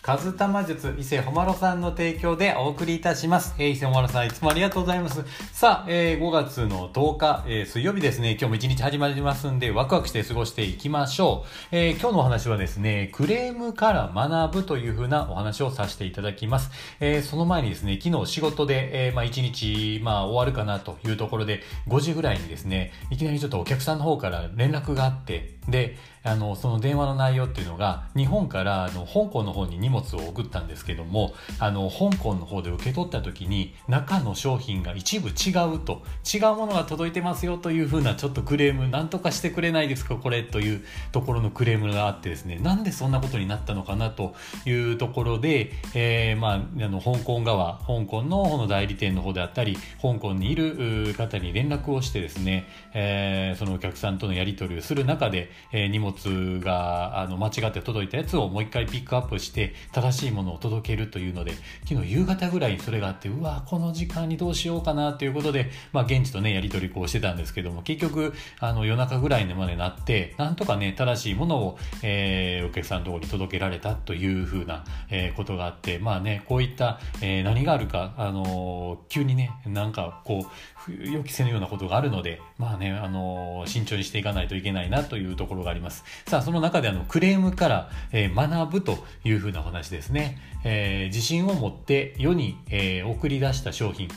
カズタマ術伊勢ほまろさんの提供でお送りいたします。えー、伊勢ほまろさんいつもありがとうございます。さあ、えー5月の10日、えー水曜日ですね、今日も一日始まりますんで、ワクワクして過ごしていきましょう。えー今日のお話はですね、クレームから学ぶというふうなお話をさせていただきます。えーその前にですね、昨日仕事で、えーまあ一日、まあ終わるかなというところで、5時ぐらいにですね、いきなりちょっとお客さんの方から連絡があって、で、あの、その電話の内容っていうのが、日本からあの香港の方に荷物を送ったんですけども、あの、香港の方で受け取った時に、中の商品が一部違うと、違うものが届いてますよというふうなちょっとクレーム、なんとかしてくれないですか、これというところのクレームがあってですね、なんでそんなことになったのかなというところで、えーまあ、あの、香港側、香港の方の代理店の方であったり、香港にいる方に連絡をしてですね、えーそのお客さんとのやり取りをする中で、えー荷物があの間違って届いたやつをもう一回ピックアップして正しいものを届けるというので昨日夕方ぐらいにそれがあってうわこの時間にどうしようかなということで、まあ、現地とねやり取りこうしてたんですけども結局あの夜中ぐらいまでなってなんとかね正しいものを、えーお客さんのところに届けられたというふうな、えーことがあってまあねこういった、えー何があるか、あの急にねなんかこう予期せぬようなことがあるのでまあね、あの慎重にしていかないといけないなというところがあります。さあその中であのクレームから、えー学ぶというふうなお話ですね、えー自信を持って世に、えー送り出した商品。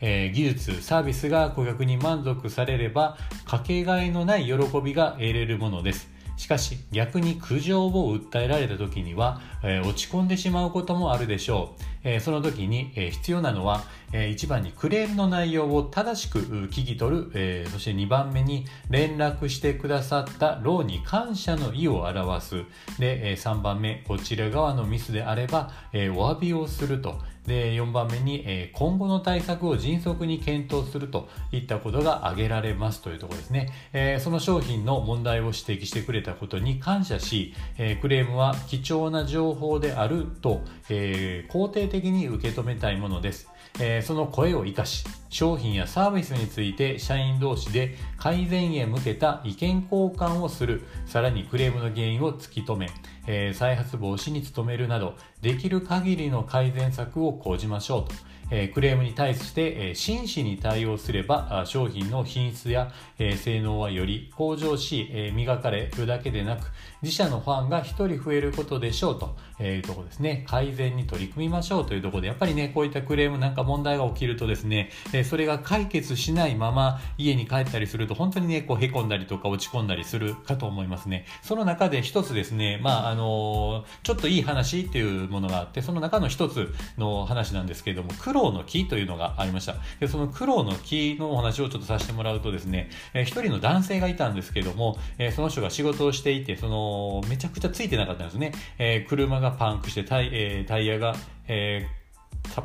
え技術、サービスが顧客に満足されれば、かけがえのない喜びが得れるものです。しかし、逆に苦情を訴えられた時には、えー落ち込んでしまうこともあるでしょう。えーその時に、えー必要なのは、えー一番にクレームの内容を正しく聞き取る、えーそして2番目に連絡してくださった労に感謝の意を表す。で、えー3番目、こちら側のミスであれば、えーお詫びをすると。で4番目に、えー今後の対策を迅速に検討するといったことが挙げられますというところですね、えーその商品の問題を指摘してくれたことに感謝し、えークレームは貴重な情報であると、え肯定的に受け止めたいものです、えその声を生かし商品やサービスについて社員同士で改善へ向けた意見交換をする。さらにクレームの原因を突き止め、えー再発防止に努めるなどできる限りの改善策を講じましょうと、えクレームに対して、え真摯に対応すれば商品の品質や、え性能はより向上し、え磨かれるだけでなく自社のファンが1人増えることでしょうというとこですね。改善に取り組みましょうというとこでやっぱりねこういったクレームなんか問題が起きるとですね、えそれが解決しないまま家に帰ったりすると本当にねこうへこんだりとか落ち込んだりするかと思いますね。その中で一つですねまああのちょっといい話っていうものがあってその中の一つの話なんですけれども苦労の木というのがありました。でその苦労の木のお話をちょっとさせてもらうとですね、えー一人の男性がいたんですけども、えーその人が仕事をしていてそのめちゃくちゃついてなかったんですね、えー車がパンクしてタイ,、えータイヤが、えー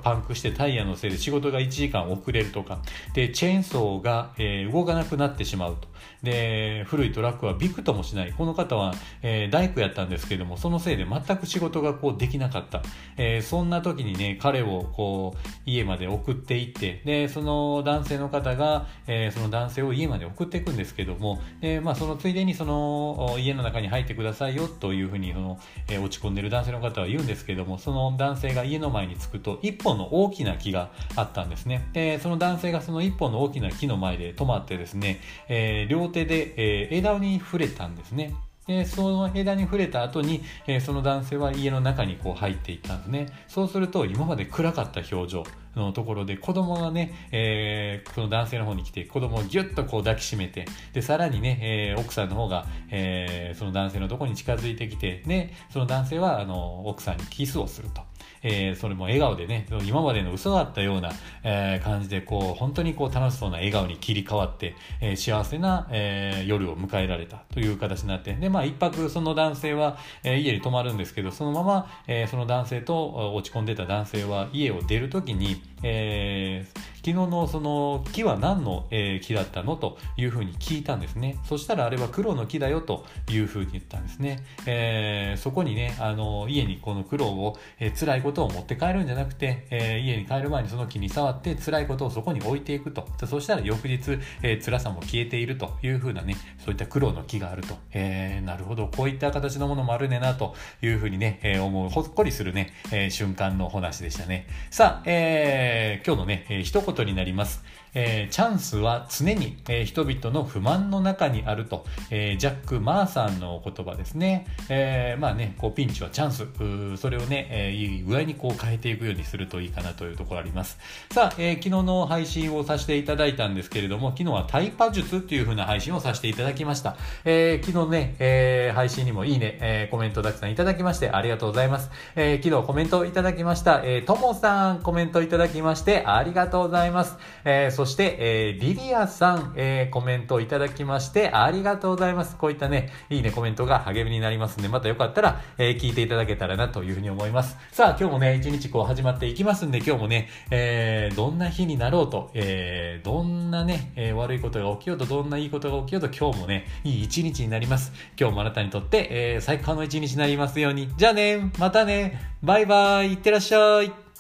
パンクしてタイヤのせいで仕事が1時間遅れるとか。でチェーンソーが、えー動かなくなってしまうと。で古いトラックはびくともしない。この方は、えー大工やったんですけどもそのせいで全く仕事がこうできなかった、えーそんな時にね彼をこう家まで送っていってでその男性の方が、えその男性を家まで送っていくんですけどもで、まあ、そのついでにその家の中に入ってくださいよというふうにその、え落ち込んでる男性の方は言うんですけどもその男性が家の前に着くと一本の大きな木があったんですね。でその男性がその一本の大きな木の前で止まってですね、えー両手で、えー枝に触れたんですね。でその枝に触れた後に、えーその男性は家の中にこう入っていったんですね。そうすると今まで暗かった表情のところで子供がね、えーその男性の方に来て子供をギュッとこう抱きしめてでさらにね、えー奥さんの方が、えーその男性のとこに近づいてきてでその男性はあの奥さんにキスをすると。えーそれも笑顔でね今までの嘘だったような、えー感じでこう本当にこう楽しそうな笑顔に切り替わって、えー幸せな、え夜を迎えられたという形になってでまあ一泊その男性は、え家に泊まるんですけどそのまま、えその男性と落ち込んでた男性は家を出るときに、えー昨日のその木は何の、え、木だったのというふうに聞いたんですね。そしたらあれは黒の木だよというふうに言ったんですね。えー、そこにね、あの、家にこの苦労を、えー、辛いことを持って帰るんじゃなくて、えー、家に帰る前にその木に触って辛いことをそこに置いていくと。そしたら翌日、え、辛さも消えているというふうなね、そういった苦労の木があると。え、なるほど、こういった形のものもあるねなというふうにね、え、思う、ほっこりするね、え、瞬間のお話でしたね。さあ、え、今日のね、えー、一言ことになります。えー、チャンスは常に、えー、人々の不満の中にあると、えー、ジャック・マーさんの言葉ですね。え、まあね、こうピンチはチャンス。それをね、え、いい具合にこう変えていくようにするといいかなというところあります。さあ、え、昨日の配信をさせていただいたんですけれども、昨日はタイパ術っていう風な配信をさせていただきました。え、昨日ね、え、配信にもいいね、え、コメントたくさんいただきましてありがとうございます。え、昨日コメントいただきました。えー、ともさんコメントいただきましてありがとうございます。えー、そして、えー、リリアさん、えー、コメントをいただきましてありがとうございます。こういったね、いいねコメントが励みになりますんで、またよかったら、えー、聞いていただけたらなというふうに思います。さあ、今日もね、一日こう始まっていきますんで、今日もね、えー、どんな日になろうと、えー、どんなね、えー、悪いことが起きようと、どんないいことが起きようと、今日もね、いい一日になります。今日もあなたにとって、えー、最高の一日になりますように。じゃあね、またね、バイバイ、いってらっしゃい。